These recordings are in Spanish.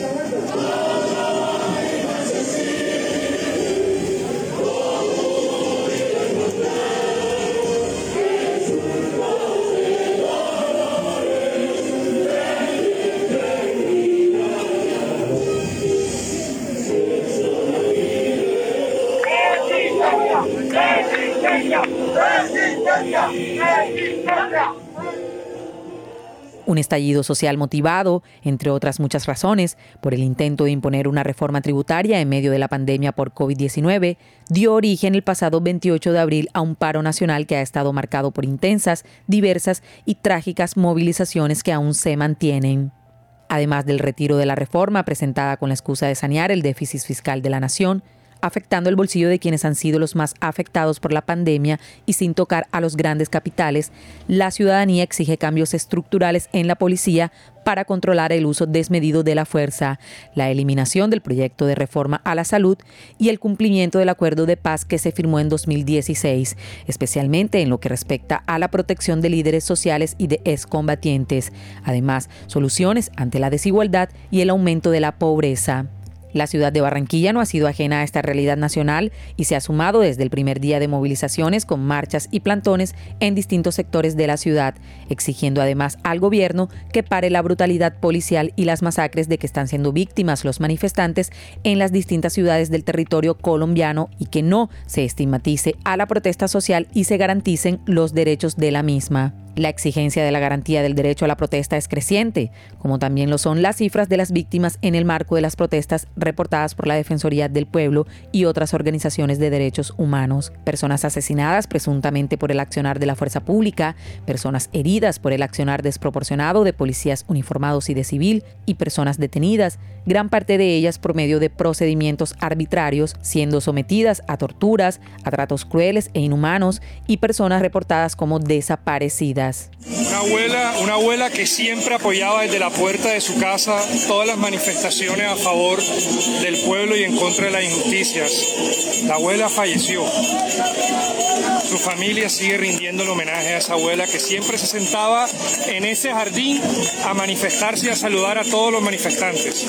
Brasil, Brasil, Brasil, Brasil, Brasil. Un estallido social motivado, entre otras muchas razones, por el intento de imponer una reforma tributaria en medio de la pandemia por COVID-19, dio origen el pasado 28 de abril a un paro nacional que ha estado marcado por intensas, diversas y trágicas movilizaciones que aún se mantienen. Además del retiro de la reforma presentada con la excusa de sanear el déficit fiscal de la nación, afectando el bolsillo de quienes han sido los más afectados por la pandemia y sin tocar a los grandes capitales, la ciudadanía exige cambios estructurales en la policía para controlar el uso desmedido de la fuerza, la eliminación del proyecto de reforma a la salud y el cumplimiento del acuerdo de paz que se firmó en 2016, especialmente en lo que respecta a la protección de líderes sociales y de excombatientes. Además, soluciones ante la desigualdad y el aumento de la pobreza. La ciudad de Barranquilla no ha sido ajena a esta realidad nacional y se ha sumado desde el primer día de movilizaciones con marchas y plantones en distintos sectores de la ciudad, exigiendo además al gobierno que pare la brutalidad policial y las masacres de que están siendo víctimas los manifestantes en las distintas ciudades del territorio colombiano y que no se estigmatice a la protesta social y se garanticen los derechos de la misma. La exigencia de la garantía del derecho a la protesta es creciente, como también lo son las cifras de las víctimas en el marco de las protestas reportadas por la Defensoría del Pueblo y otras organizaciones de derechos humanos. Personas asesinadas presuntamente por el accionar de la fuerza pública, personas heridas por el accionar desproporcionado de policías uniformados y de civil, y personas detenidas, gran parte de ellas por medio de procedimientos arbitrarios, siendo sometidas a torturas, a tratos crueles e inhumanos, y personas reportadas como desaparecidas. Una abuela, una abuela que siempre apoyaba desde la puerta de su casa todas las manifestaciones a favor del pueblo y en contra de las injusticias. La abuela falleció. Su familia sigue rindiendo el homenaje a esa abuela que siempre se sentaba en ese jardín a manifestarse y a saludar a todos los manifestantes.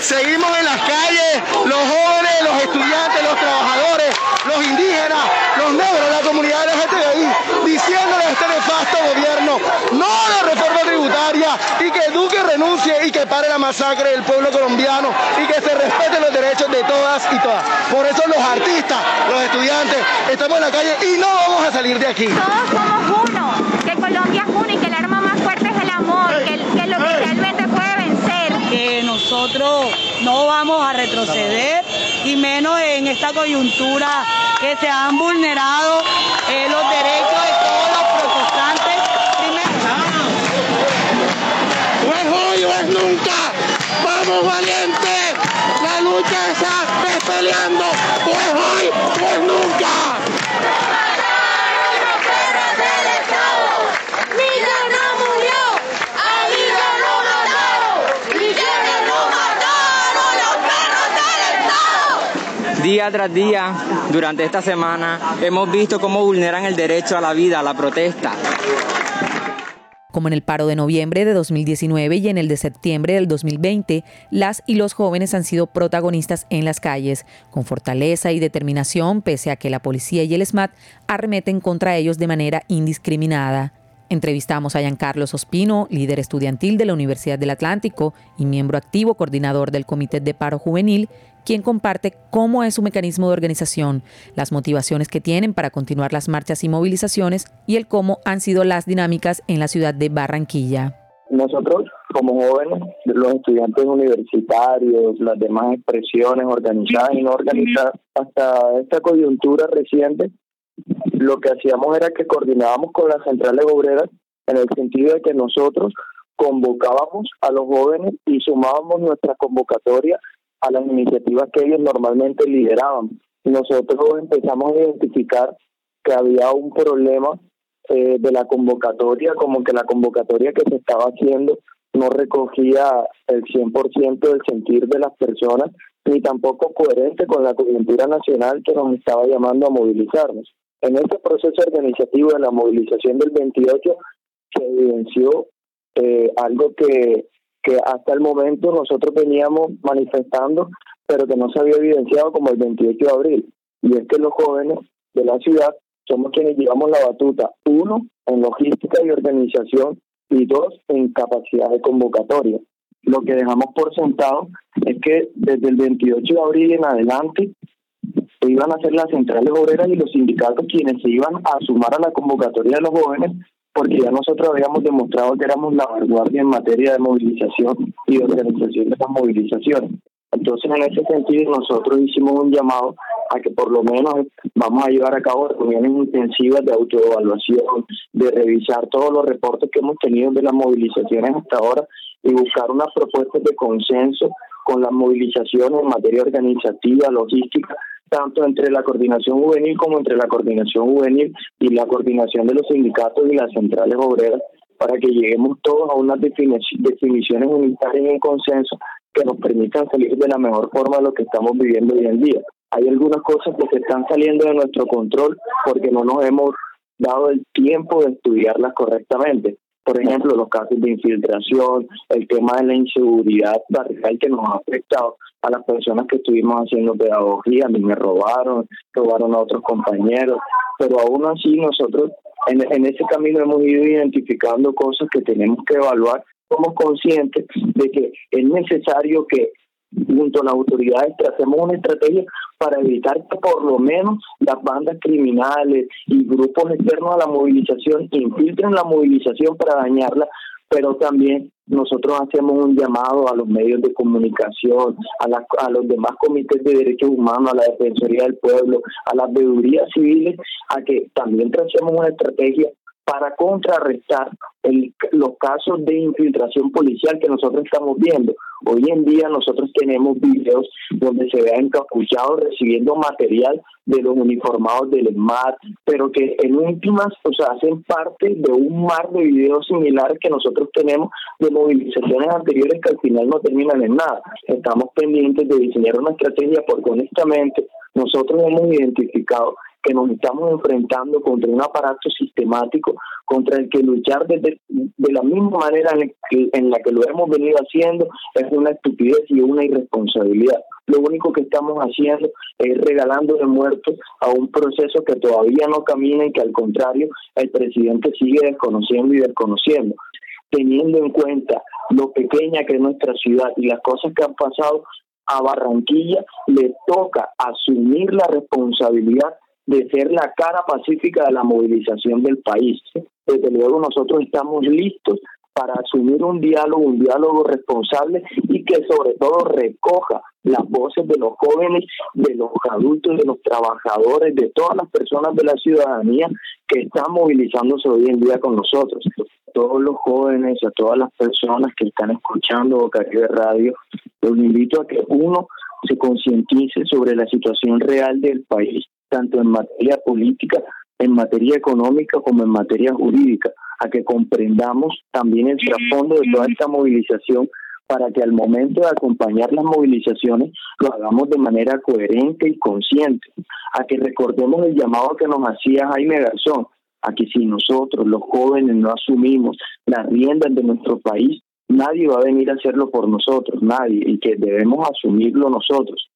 Seguimos en las calles, los jóvenes, los estudiantes, los trabajadores, los indígenas, los negros, la comunidad LGTBI, diciéndole a este nefasto gobierno no a la reforma tributaria y que Duque renuncie y que pare la masacre del pueblo colombiano y que se respeten los derechos de todas y todas. Por eso los artistas, los estudiantes, estamos en la calle y no vamos a salir de aquí. Todos somos uno, que Colombia es uno y que el arma más fuerte es el amor, que, que lo que realmente puede vencer. Que nosotros no vamos a retroceder y menos en esta coyuntura que se han vulnerado eh, los derechos Vamos valientes. La lucha está peleando. O es hoy o es nunca. Día tras día, durante esta semana, hemos visto cómo vulneran el derecho a la vida, a la protesta. Como en el paro de noviembre de 2019 y en el de septiembre del 2020, las y los jóvenes han sido protagonistas en las calles, con fortaleza y determinación, pese a que la policía y el SMAT arremeten contra ellos de manera indiscriminada. Entrevistamos a Giancarlos Ospino, líder estudiantil de la Universidad del Atlántico y miembro activo coordinador del Comité de Paro Juvenil, quien comparte cómo es su mecanismo de organización, las motivaciones que tienen para continuar las marchas y movilizaciones y el cómo han sido las dinámicas en la ciudad de Barranquilla. Nosotros, como jóvenes, los estudiantes universitarios, las demás expresiones organizadas y no organizadas, hasta esta coyuntura reciente, lo que hacíamos era que coordinábamos con las centrales obreras en el sentido de que nosotros convocábamos a los jóvenes y sumábamos nuestra convocatoria a las iniciativas que ellos normalmente lideraban. Nosotros empezamos a identificar que había un problema eh, de la convocatoria, como que la convocatoria que se estaba haciendo no recogía el 100% del sentir de las personas, ni tampoco coherente con la coyuntura nacional que nos estaba llamando a movilizarnos. En este proceso organizativo de la movilización del 28 se evidenció eh, algo que, que hasta el momento nosotros veníamos manifestando, pero que no se había evidenciado como el 28 de abril. Y es que los jóvenes de la ciudad somos quienes llevamos la batuta, uno, en logística y organización, y dos, en capacidad de convocatoria. Lo que dejamos por sentado es que desde el 28 de abril en adelante iban a ser las centrales obreras y los sindicatos quienes se iban a sumar a la convocatoria de los jóvenes porque ya nosotros habíamos demostrado que éramos la vanguardia en materia de movilización y de organización de las movilizaciones. Entonces, en ese sentido, nosotros hicimos un llamado a que por lo menos vamos a llevar a cabo reuniones intensivas de autoevaluación, de revisar todos los reportes que hemos tenido de las movilizaciones hasta ahora y buscar unas propuestas de consenso con las movilizaciones en materia organizativa, logística, tanto entre la coordinación juvenil como entre la coordinación juvenil y la coordinación de los sindicatos y las centrales obreras para que lleguemos todos a unas definiciones unitarias en consenso que nos permitan salir de la mejor forma de lo que estamos viviendo hoy en día. Hay algunas cosas que se están saliendo de nuestro control porque no nos hemos dado el tiempo de estudiarlas correctamente. Por ejemplo, los casos de infiltración, el tema de la inseguridad barrial que nos ha afectado a las personas que estuvimos haciendo pedagogía, a mí me robaron, robaron a otros compañeros, pero aún así nosotros en, en ese camino hemos ido identificando cosas que tenemos que evaluar somos conscientes de que es necesario que junto a las autoridades tracemos una estrategia para evitar que por lo menos las bandas criminales y grupos externos a la movilización infiltren la movilización para dañarla, pero también nosotros hacemos un llamado a los medios de comunicación, a, a los demás comités de derechos humanos, a la Defensoría del Pueblo, a las veedurías civiles, a que también tracemos una estrategia para contrarrestar el, los casos de infiltración policial que nosotros estamos viendo. Hoy en día nosotros tenemos videos donde se ve encapuchados recibiendo material de los uniformados del ESMAD, pero que en últimas o sea, hacen parte de un mar de videos similares que nosotros tenemos de movilizaciones anteriores que al final no terminan en nada. Estamos pendientes de diseñar una estrategia porque honestamente nosotros hemos identificado que nos estamos enfrentando contra un aparato sistemático contra el que luchar desde, de la misma manera en, la que lo hemos venido haciendo es una estupidez y una irresponsabilidad. Lo único que estamos haciendo es regalando de muertos a un proceso que todavía no camina y que al contrario el presidente sigue desconociendo y desconociendo. Teniendo en cuenta lo pequeña que es nuestra ciudad y las cosas que han pasado, a Barranquilla le toca asumir la responsabilidad de ser la cara pacífica de la movilización del país. Desde luego nosotros estamos listos para asumir un diálogo, un diálogo responsable y que sobre todo recoja las voces de los jóvenes, de los adultos, de los trabajadores, de todas las personas de la ciudadanía que están movilizándose hoy en día con nosotros. Todos los jóvenes, a todas las personas que están escuchando Bocaribe Radio, los invito a que uno se concientice sobre la situación real del país tanto en materia política, en materia económica como en materia jurídica, a que comprendamos también el trasfondo de toda esta movilización para que al momento de acompañar las movilizaciones lo hagamos de manera coherente y consciente, a que recordemos el llamado que nos hacía Jaime Garzón, a que si nosotros los jóvenes no asumimos las riendas de nuestro país, nadie va a venir a hacerlo por nosotros, nadie, y que debemos asumirlo nosotros.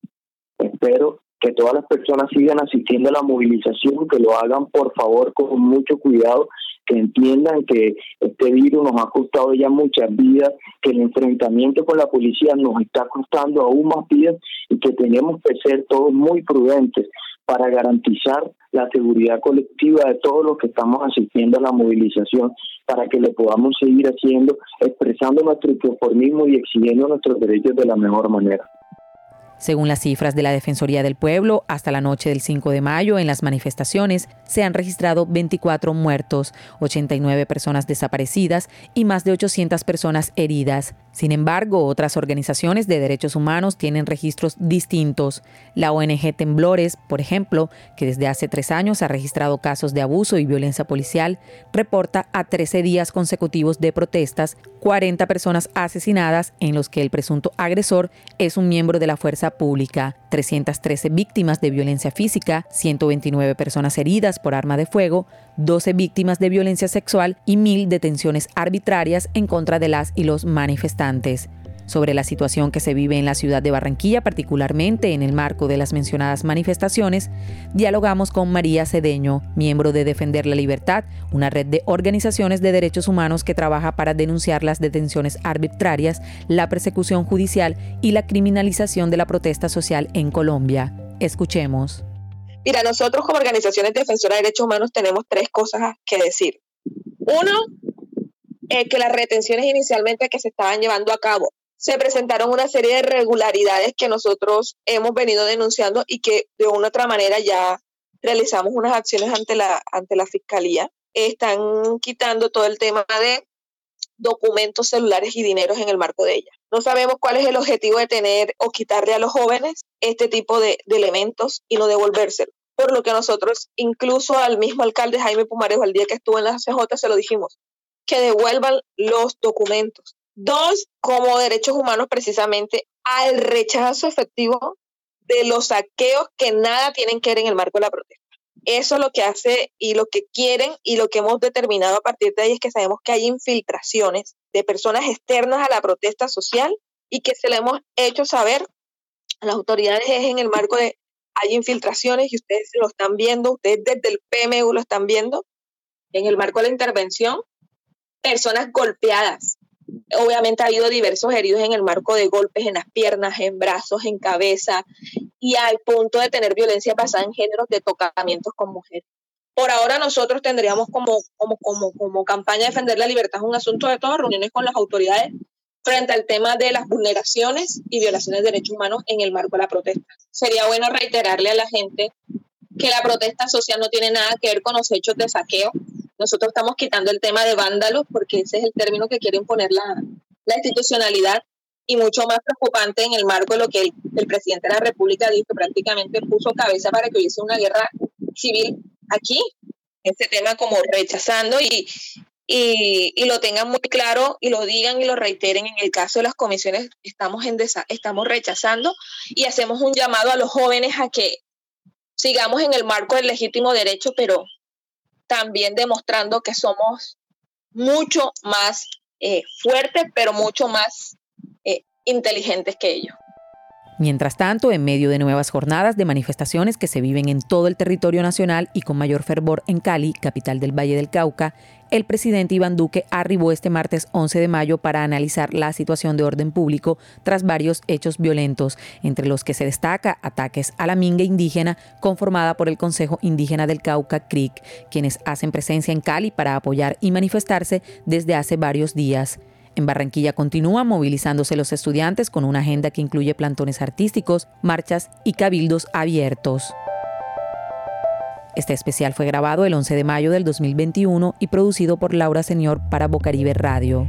Espero que todas las personas sigan asistiendo a la movilización, que lo hagan por favor con mucho cuidado, que entiendan que este virus nos ha costado ya muchas vidas, que el enfrentamiento con la policía nos está costando aún más vidas y que tenemos que ser todos muy prudentes para garantizar la seguridad colectiva de todos los que estamos asistiendo a la movilización, para que lo podamos seguir haciendo, expresando nuestro inconformismo y exigiendo nuestros derechos de la mejor manera. Según las cifras de la Defensoría del Pueblo, hasta la noche del 5 de mayo en las manifestaciones se han registrado 24 muertos, 89 personas desaparecidas y más de 800 personas heridas. Sin embargo, otras organizaciones de derechos humanos tienen registros distintos. La ONG Temblores, por ejemplo, que desde hace tres años ha registrado casos de abuso y violencia policial, reporta a 13 días consecutivos de protestas 40 personas asesinadas en los que el presunto agresor es un miembro de la fuerza pública, 313 víctimas de violencia física, 129 personas heridas por arma de fuego, 12 víctimas de violencia sexual y 1.000 detenciones arbitrarias en contra de las y los manifestantes sobre la situación que se vive en la ciudad de Barranquilla, particularmente en el marco de las mencionadas manifestaciones, dialogamos con María Cedeño, miembro de Defender la Libertad, una red de organizaciones de derechos humanos que trabaja para denunciar las detenciones arbitrarias, la persecución judicial y la criminalización de la protesta social en Colombia. Escuchemos. Mira, nosotros como organizaciones defensoras de derechos humanos tenemos tres cosas que decir. Uno, eh, que las retenciones inicialmente que se estaban llevando a cabo se presentaron una serie de irregularidades que nosotros hemos venido denunciando y que de una u otra manera ya realizamos unas acciones ante la, ante la fiscalía. Están quitando todo el tema de documentos celulares y dineros en el marco de ella. No sabemos cuál es el objetivo de tener o quitarle a los jóvenes este tipo de, de elementos y no devolvérselo. Por lo que nosotros, incluso al mismo alcalde Jaime Pumarejo, el día que estuvo en la CJ, se lo dijimos, que devuelvan los documentos. Dos, como derechos humanos precisamente al rechazo efectivo de los saqueos que nada tienen que ver en el marco de la protesta. Eso es lo que hace y lo que quieren y lo que hemos determinado a partir de ahí es que sabemos que hay infiltraciones de personas externas a la protesta social y que se le hemos hecho saber a las autoridades es en el marco de hay infiltraciones y ustedes lo están viendo, ustedes desde el PMU lo están viendo, en el marco de la intervención, personas golpeadas, Obviamente ha habido diversos heridos en el marco de golpes en las piernas, en brazos, en cabeza y al punto de tener violencia basada en géneros de tocamientos con mujeres. Por ahora nosotros tendríamos como, como, como, como campaña Defender la Libertad un asunto de todas reuniones con las autoridades frente al tema de las vulneraciones y violaciones de derechos humanos en el marco de la protesta. Sería bueno reiterarle a la gente que la protesta social no tiene nada que ver con los hechos de saqueo, nosotros estamos quitando el tema de vándalos porque ese es el término que quiere imponer la, la institucionalidad y mucho más preocupante en el marco de lo que el, presidente de la República dijo, prácticamente puso cabeza para que hubiese una guerra civil aquí, este tema como rechazando y, y, y, lo tengan muy claro y lo digan y lo reiteren en el caso de las comisiones, estamos, en estamos rechazando y hacemos un llamado a los jóvenes a que sigamos en el marco del legítimo derecho, pero también demostrando que somos mucho más eh, fuertes, pero mucho más eh, inteligentes que ellos. Mientras tanto, en medio de nuevas jornadas de manifestaciones que se viven en todo el territorio nacional y con mayor fervor en Cali, capital del Valle del Cauca, el presidente Iván Duque arribó este martes 11 de mayo para analizar la situación de orden público tras varios hechos violentos, entre los que se destaca ataques a la minga indígena conformada por el Consejo Indígena del Cauca, CRIC, quienes hacen presencia en Cali para apoyar y manifestarse desde hace varios días. En Barranquilla continúan movilizándose los estudiantes con una agenda que incluye plantones artísticos, marchas y cabildos abiertos. Este especial fue grabado el 11 de mayo del 2021 y producido por Laura Señor para Bocaribe Radio.